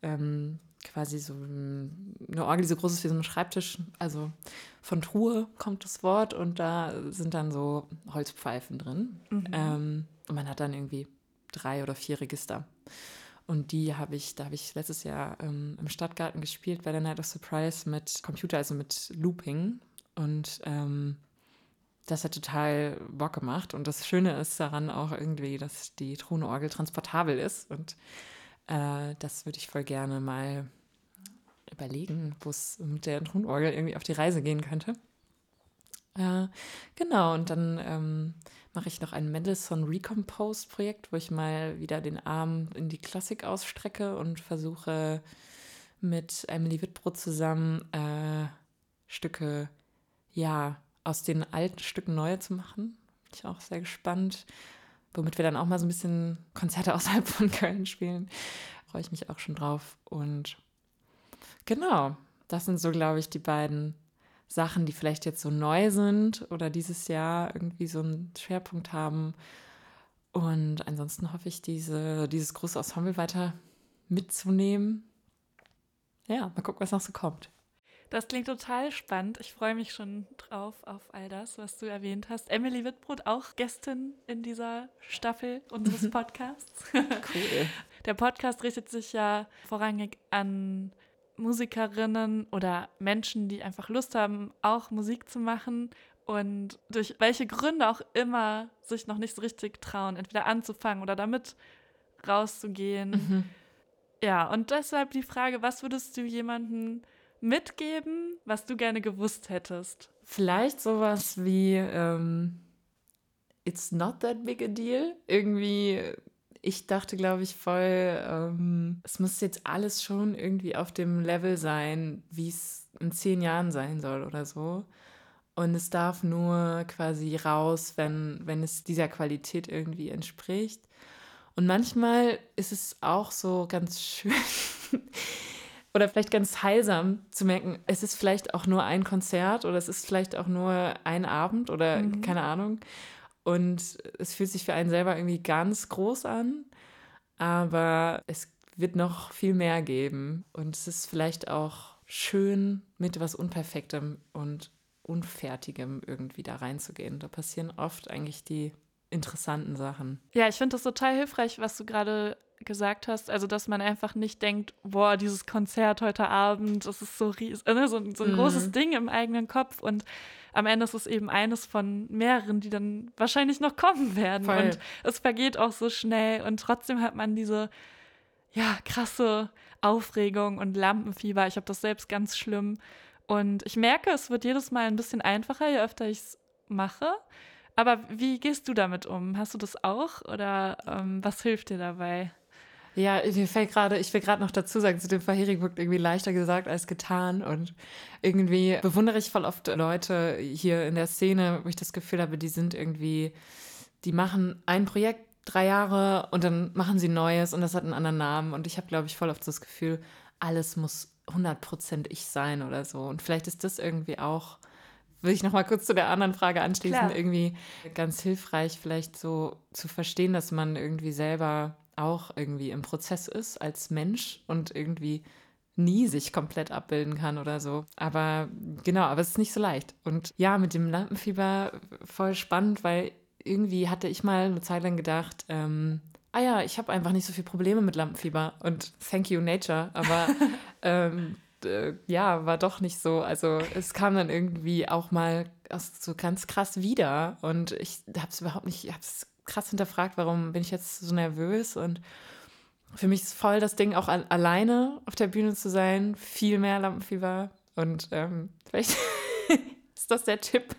Ähm, quasi so eine Orgel, die so groß ist wie so ein Schreibtisch. Also von Truhe kommt das Wort und da sind dann so Holzpfeifen drin. Mhm. Ähm, und man hat dann irgendwie drei oder vier Register. Und die habe ich, da habe ich letztes Jahr ähm, im Stadtgarten gespielt bei der Night of Surprise mit Computer, also mit Looping. Und ähm, das hat total Bock gemacht. Und das Schöne ist daran auch irgendwie, dass die Thronorgel transportabel ist. Und äh, das würde ich voll gerne mal überlegen, wo es mit der Thronorgel irgendwie auf die Reise gehen könnte. Äh, genau, und dann ähm, mache ich noch ein Mendelssohn Recompose Projekt, wo ich mal wieder den Arm in die Klassik ausstrecke und versuche mit Emily Wittbrot zusammen äh, Stücke, ja, aus den alten Stücken neue zu machen. Bin ich auch sehr gespannt. Womit wir dann auch mal so ein bisschen Konzerte außerhalb von Köln spielen. Freue ich mich auch schon drauf. Und genau, das sind so, glaube ich, die beiden Sachen, die vielleicht jetzt so neu sind oder dieses Jahr irgendwie so einen Schwerpunkt haben. Und ansonsten hoffe ich, diese, dieses große Ensemble weiter mitzunehmen. Ja, mal gucken, was noch so kommt. Das klingt total spannend. Ich freue mich schon drauf auf all das, was du erwähnt hast. Emily Wittbrot, auch Gästin in dieser Staffel unseres Podcasts. Cool. Der Podcast richtet sich ja vorrangig an Musikerinnen oder Menschen, die einfach Lust haben, auch Musik zu machen und durch welche Gründe auch immer sich noch nicht so richtig trauen, entweder anzufangen oder damit rauszugehen. Mhm. Ja, und deshalb die Frage, was würdest du jemandem mitgeben, was du gerne gewusst hättest? Vielleicht sowas wie ähm, It's not that big a deal. Irgendwie, ich dachte, glaube ich, voll, ähm, es muss jetzt alles schon irgendwie auf dem Level sein, wie es in zehn Jahren sein soll oder so. Und es darf nur quasi raus, wenn, wenn es dieser Qualität irgendwie entspricht. Und manchmal ist es auch so ganz schön, oder vielleicht ganz heilsam zu merken, es ist vielleicht auch nur ein Konzert oder es ist vielleicht auch nur ein Abend oder mhm. keine Ahnung. Und es fühlt sich für einen selber irgendwie ganz groß an, aber es wird noch viel mehr geben. Und es ist vielleicht auch schön, mit was Unperfektem und Unfertigem irgendwie da reinzugehen. Da passieren oft eigentlich die interessanten Sachen. Ja, ich finde das total hilfreich, was du gerade gesagt hast, also dass man einfach nicht denkt, boah, dieses Konzert heute Abend, das ist so, ries äh, ne, so, so ein mhm. großes Ding im eigenen Kopf und am Ende ist es eben eines von mehreren, die dann wahrscheinlich noch kommen werden Voll. und es vergeht auch so schnell und trotzdem hat man diese, ja, krasse Aufregung und Lampenfieber. Ich habe das selbst ganz schlimm und ich merke, es wird jedes Mal ein bisschen einfacher, je öfter ich es mache. Aber wie gehst du damit um? Hast du das auch oder ähm, was hilft dir dabei? Ja, mir fällt gerade, ich will gerade noch dazu sagen, zu dem vorherigen wirkt irgendwie leichter gesagt als getan. Und irgendwie bewundere ich voll oft Leute hier in der Szene, wo ich das Gefühl habe, die sind irgendwie, die machen ein Projekt drei Jahre und dann machen sie Neues und das hat einen anderen Namen. Und ich habe, glaube ich, voll oft das Gefühl, alles muss 100% ich sein oder so. Und vielleicht ist das irgendwie auch will ich noch mal kurz zu der anderen Frage anschließen. Klar. Irgendwie ganz hilfreich, vielleicht so zu verstehen, dass man irgendwie selber auch irgendwie im Prozess ist als Mensch und irgendwie nie sich komplett abbilden kann oder so. Aber genau, aber es ist nicht so leicht. Und ja, mit dem Lampenfieber voll spannend, weil irgendwie hatte ich mal eine Zeit lang gedacht, ähm, ah ja, ich habe einfach nicht so viele Probleme mit Lampenfieber und thank you Nature, aber ähm, äh, ja, war doch nicht so. Also es kam dann irgendwie auch mal so ganz krass wieder und ich habe es überhaupt nicht, ich habe es krass hinterfragt, warum bin ich jetzt so nervös und für mich ist voll das Ding, auch al alleine auf der Bühne zu sein, viel mehr Lampenfieber und ähm, vielleicht ist das der Tipp,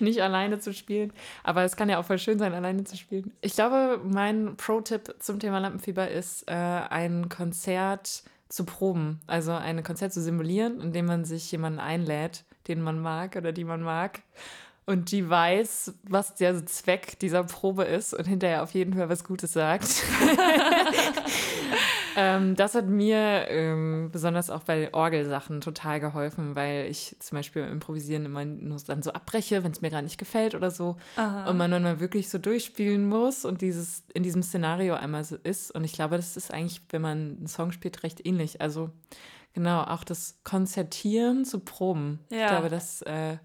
nicht alleine zu spielen. Aber es kann ja auch voll schön sein, alleine zu spielen. Ich glaube, mein Pro-Tipp zum Thema Lampenfieber ist, äh, ein Konzert zu proben. Also ein Konzert zu simulieren, indem man sich jemanden einlädt, den man mag oder die man mag. Und die weiß, was der Zweck dieser Probe ist und hinterher auf jeden Fall was Gutes sagt. ähm, das hat mir ähm, besonders auch bei Orgelsachen total geholfen, weil ich zum Beispiel im Improvisieren immer nur dann so abbreche, wenn es mir gar nicht gefällt oder so. Aha. Und man dann mal wirklich so durchspielen muss und dieses in diesem Szenario einmal so ist. Und ich glaube, das ist eigentlich, wenn man einen Song spielt, recht ähnlich. Also genau, auch das Konzertieren zu proben. Ja. Ich glaube, das, äh,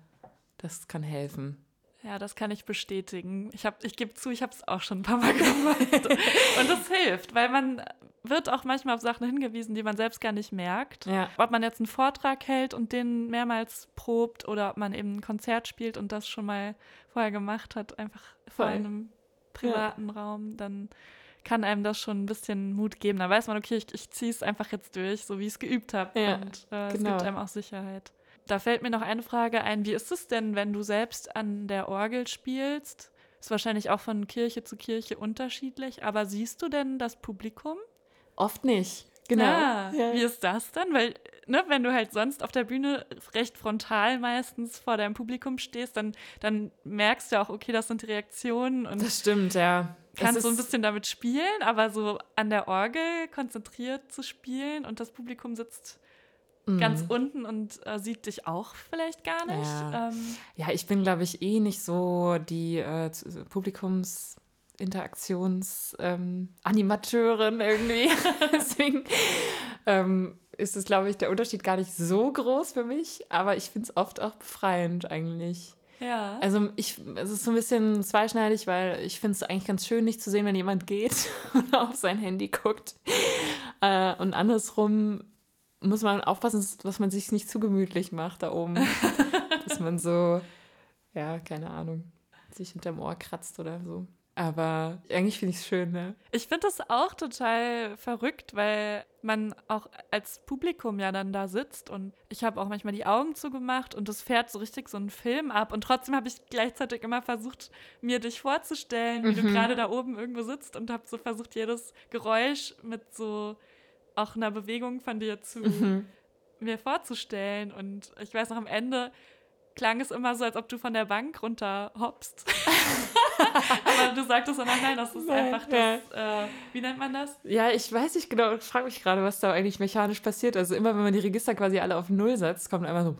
das kann helfen. Ja, das kann ich bestätigen. Ich, ich gebe zu, ich habe es auch schon ein paar Mal gemacht. und das hilft, weil man wird auch manchmal auf Sachen hingewiesen, die man selbst gar nicht merkt. Ja. Ob man jetzt einen Vortrag hält und den mehrmals probt oder ob man eben ein Konzert spielt und das schon mal vorher gemacht hat, einfach vor einem privaten ja. Raum, dann kann einem das schon ein bisschen Mut geben. Da weiß man, okay, ich, ich ziehe es einfach jetzt durch, so wie ich es geübt habe. Ja, und äh, genau. es gibt einem auch Sicherheit. Da fällt mir noch eine Frage ein. Wie ist es denn, wenn du selbst an der Orgel spielst? Ist wahrscheinlich auch von Kirche zu Kirche unterschiedlich, aber siehst du denn das Publikum? Oft nicht. Genau. Ja, ja. Wie ist das dann? Weil, ne, wenn du halt sonst auf der Bühne recht frontal meistens vor deinem Publikum stehst, dann, dann merkst du auch, okay, das sind die Reaktionen. Und das stimmt, ja. Kannst so ein bisschen damit spielen, aber so an der Orgel konzentriert zu spielen und das Publikum sitzt mhm. ganz unten und äh, sieht dich auch vielleicht gar nicht. Ja, ähm, ja ich bin, glaube ich, eh nicht so die äh, Publikums. Interaktionsanimateurin ähm, irgendwie. Deswegen ähm, ist es, glaube ich, der Unterschied gar nicht so groß für mich, aber ich finde es oft auch befreiend eigentlich. Ja. Also ich, es ist so ein bisschen zweischneidig, weil ich finde es eigentlich ganz schön, nicht zu sehen, wenn jemand geht oder auf sein Handy guckt. Äh, und andersrum muss man aufpassen, dass man sich nicht zu gemütlich macht da oben. dass man so, ja, keine Ahnung, sich hinterm Ohr kratzt oder so. Aber eigentlich finde ich es schön, ne? Ich finde das auch total verrückt, weil man auch als Publikum ja dann da sitzt und ich habe auch manchmal die Augen zugemacht und es fährt so richtig so ein Film ab und trotzdem habe ich gleichzeitig immer versucht, mir dich vorzustellen, wie mhm. du gerade da oben irgendwo sitzt und habe so versucht, jedes Geräusch mit so auch einer Bewegung von dir zu mhm. mir vorzustellen und ich weiß noch am Ende klang es immer so, als ob du von der Bank runter hoppst. Aber du sagtest dann, nein, das ist nein, einfach das, ja. äh, wie nennt man das? Ja, ich weiß nicht genau, ich frage mich gerade, was da eigentlich mechanisch passiert. Also immer, wenn man die Register quasi alle auf Null setzt, kommt einfach so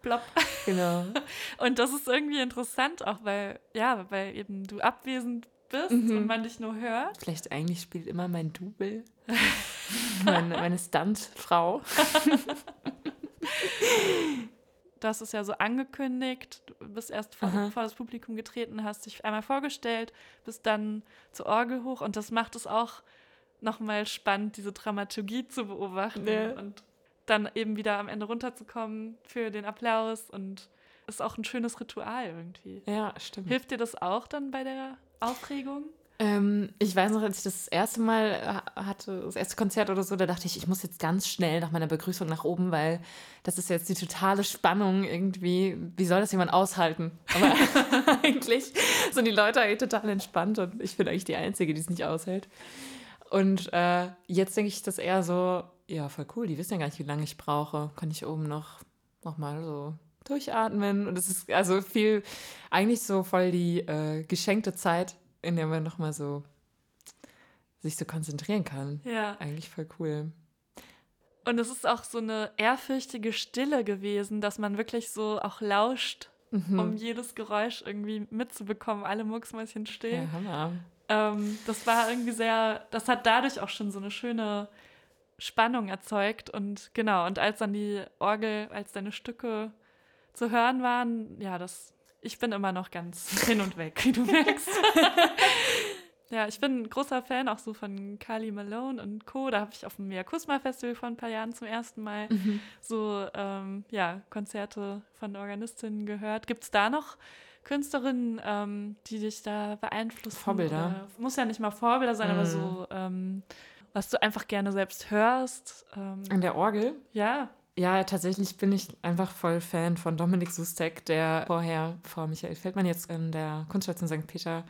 plopp. Genau. Und das ist irgendwie interessant auch, weil, ja, weil eben du abwesend bist mhm. und man dich nur hört. Vielleicht eigentlich spielt immer mein Double. meine, meine Stuntfrau. das ist ja so angekündigt. Du bist erst vor, vor, das Publikum getreten, hast dich einmal vorgestellt, bist dann zur Orgel hoch und das macht es auch nochmal spannend, diese Dramaturgie zu beobachten ja. und dann eben wieder am Ende runterzukommen für den Applaus und ist auch ein schönes Ritual irgendwie. Ja, stimmt. Hilft dir das auch dann bei der Aufregung? Ähm, ich weiß noch, als ich das erste Mal äh, hatte, das erste Konzert oder so, da dachte ich, ich muss jetzt ganz schnell nach meiner Begrüßung nach oben, weil das ist jetzt die totale Spannung irgendwie. Wie soll das jemand aushalten? Aber eigentlich sind die Leute eigentlich total entspannt und ich bin eigentlich die Einzige, die es nicht aushält. Und äh, jetzt denke ich das eher so, ja, voll cool, die wissen ja gar nicht, wie lange ich brauche. Kann ich oben noch, noch mal so durchatmen. Und es ist also viel, eigentlich so voll die äh, geschenkte Zeit in der man nochmal so sich so konzentrieren kann. Ja. Eigentlich voll cool. Und es ist auch so eine ehrfürchtige Stille gewesen, dass man wirklich so auch lauscht mhm. um jedes Geräusch irgendwie mitzubekommen, alle Mucksmäuschen still. Ja, Hammer. Ähm, das war irgendwie sehr, das hat dadurch auch schon so eine schöne Spannung erzeugt und genau, und als dann die Orgel, als deine Stücke zu hören waren, ja, das, ich bin immer noch ganz hin und weg, wie du merkst. Ja, ich bin ein großer Fan auch so von Carly Malone und Co. Da habe ich auf dem Miakusma Festival vor ein paar Jahren zum ersten Mal mhm. so ähm, ja, Konzerte von Organistinnen gehört. Gibt es da noch Künstlerinnen, ähm, die dich da beeinflussen? Vorbilder. Oder, muss ja nicht mal Vorbilder sein, mhm. aber so, ähm, was du einfach gerne selbst hörst. Ähm, An der Orgel? Ja. Ja, tatsächlich bin ich einfach voll Fan von Dominik Sustek, der vorher vor Michael Feldmann jetzt in der Kunststation St. Peter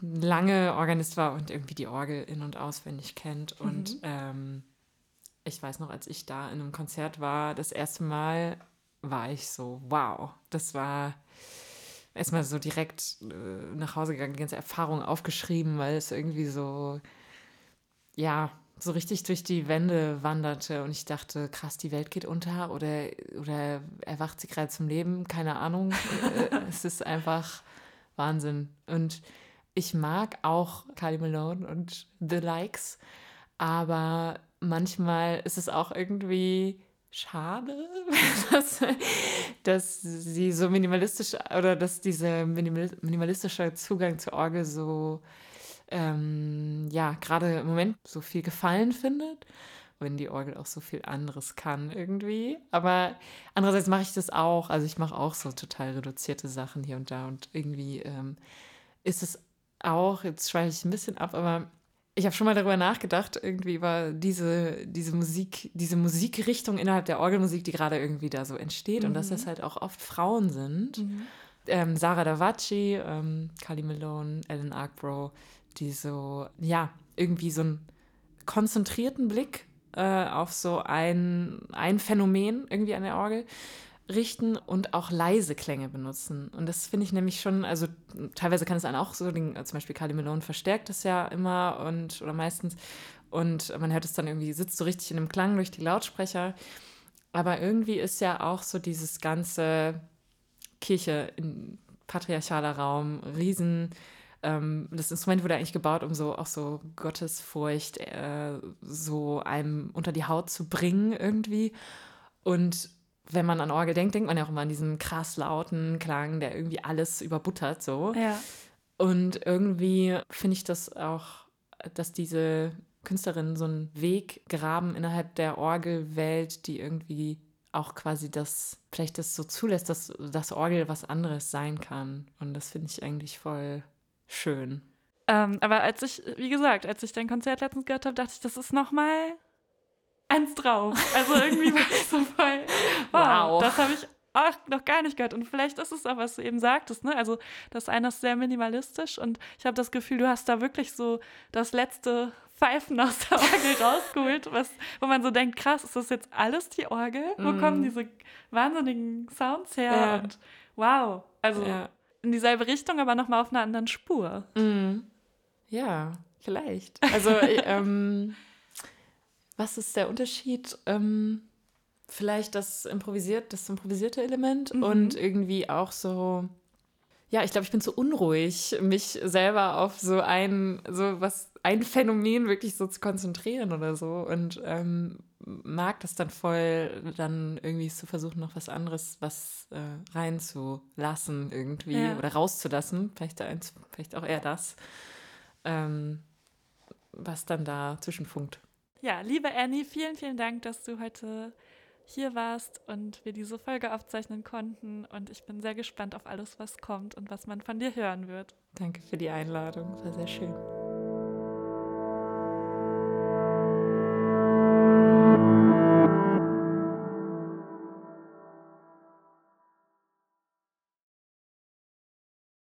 lange Organist war und irgendwie die Orgel in- und auswendig kennt. Mhm. Und ähm, ich weiß noch, als ich da in einem Konzert war, das erste Mal war ich so, wow, das war erstmal so direkt äh, nach Hause gegangen, die ganze Erfahrung aufgeschrieben, weil es irgendwie so, ja, so richtig durch die Wände wanderte und ich dachte, krass, die Welt geht unter oder, oder erwacht sie gerade zum Leben, keine Ahnung. Äh, es ist einfach Wahnsinn. Und ich mag auch Kylie Malone und The Likes, aber manchmal ist es auch irgendwie schade, dass, dass sie so minimalistisch oder dass dieser minimalistische Zugang zur Orgel so, ähm, ja, gerade im Moment so viel Gefallen findet, wenn die Orgel auch so viel anderes kann irgendwie. Aber andererseits mache ich das auch, also ich mache auch so total reduzierte Sachen hier und da und irgendwie ähm, ist es auch, jetzt schweife ich ein bisschen ab, aber ich habe schon mal darüber nachgedacht, irgendwie über diese, diese Musik, diese Musikrichtung innerhalb der Orgelmusik, die gerade irgendwie da so entsteht mhm. und dass das mhm. halt auch oft Frauen sind. Mhm. Ähm, Sarah Davaci, ähm, Kali Malone, Ellen Arkbrough, die so, ja, irgendwie so einen konzentrierten Blick äh, auf so ein, ein Phänomen irgendwie an der Orgel richten und auch leise Klänge benutzen. Und das finde ich nämlich schon, also teilweise kann es einen auch so, den, zum Beispiel Carly Malone verstärkt das ja immer und oder meistens und man hört es dann irgendwie, sitzt so richtig in einem Klang durch die Lautsprecher. Aber irgendwie ist ja auch so dieses ganze Kirche, in patriarchaler Raum, Riesen, ähm, das Instrument wurde eigentlich gebaut, um so auch so Gottesfurcht äh, so einem unter die Haut zu bringen irgendwie. Und wenn man an Orgel denkt, denkt man ja auch immer an diesen krass lauten Klang, der irgendwie alles überbuttert so. Ja. Und irgendwie finde ich das auch, dass diese Künstlerinnen so einen Weg graben innerhalb der Orgelwelt, die irgendwie auch quasi das, vielleicht das so zulässt, dass das Orgel was anderes sein kann. Und das finde ich eigentlich voll schön. Ähm, aber als ich, wie gesagt, als ich dein Konzert letztens gehört habe, dachte ich, das ist nochmal eins drauf. Also irgendwie war ich so voll, wow, wow. das habe ich auch noch gar nicht gehört. Und vielleicht ist es auch, was du eben sagtest, ne? Also das eine ist sehr minimalistisch und ich habe das Gefühl, du hast da wirklich so das letzte Pfeifen aus der Orgel rausgeholt, was, wo man so denkt, krass, ist das jetzt alles die Orgel? Wo mm. kommen diese wahnsinnigen Sounds her? Ja. Und wow, also ja. In dieselbe Richtung, aber nochmal auf einer anderen Spur. Mm. Ja, vielleicht. Also ähm, was ist der Unterschied? Ähm, vielleicht das improvisiert, das improvisierte Element mhm. und irgendwie auch so. Ja, ich glaube, ich bin zu unruhig, mich selber auf so ein, so was, ein Phänomen wirklich so zu konzentrieren oder so. Und ähm, mag das dann voll, dann irgendwie zu versuchen, noch was anderes, was äh, reinzulassen irgendwie ja. oder rauszulassen. Vielleicht, eins, vielleicht auch eher das, ähm, was dann da zwischenfunkt. Ja, liebe Annie, vielen, vielen Dank, dass du heute hier warst und wir diese Folge aufzeichnen konnten. Und ich bin sehr gespannt auf alles, was kommt und was man von dir hören wird. Danke für die Einladung, war sehr schön.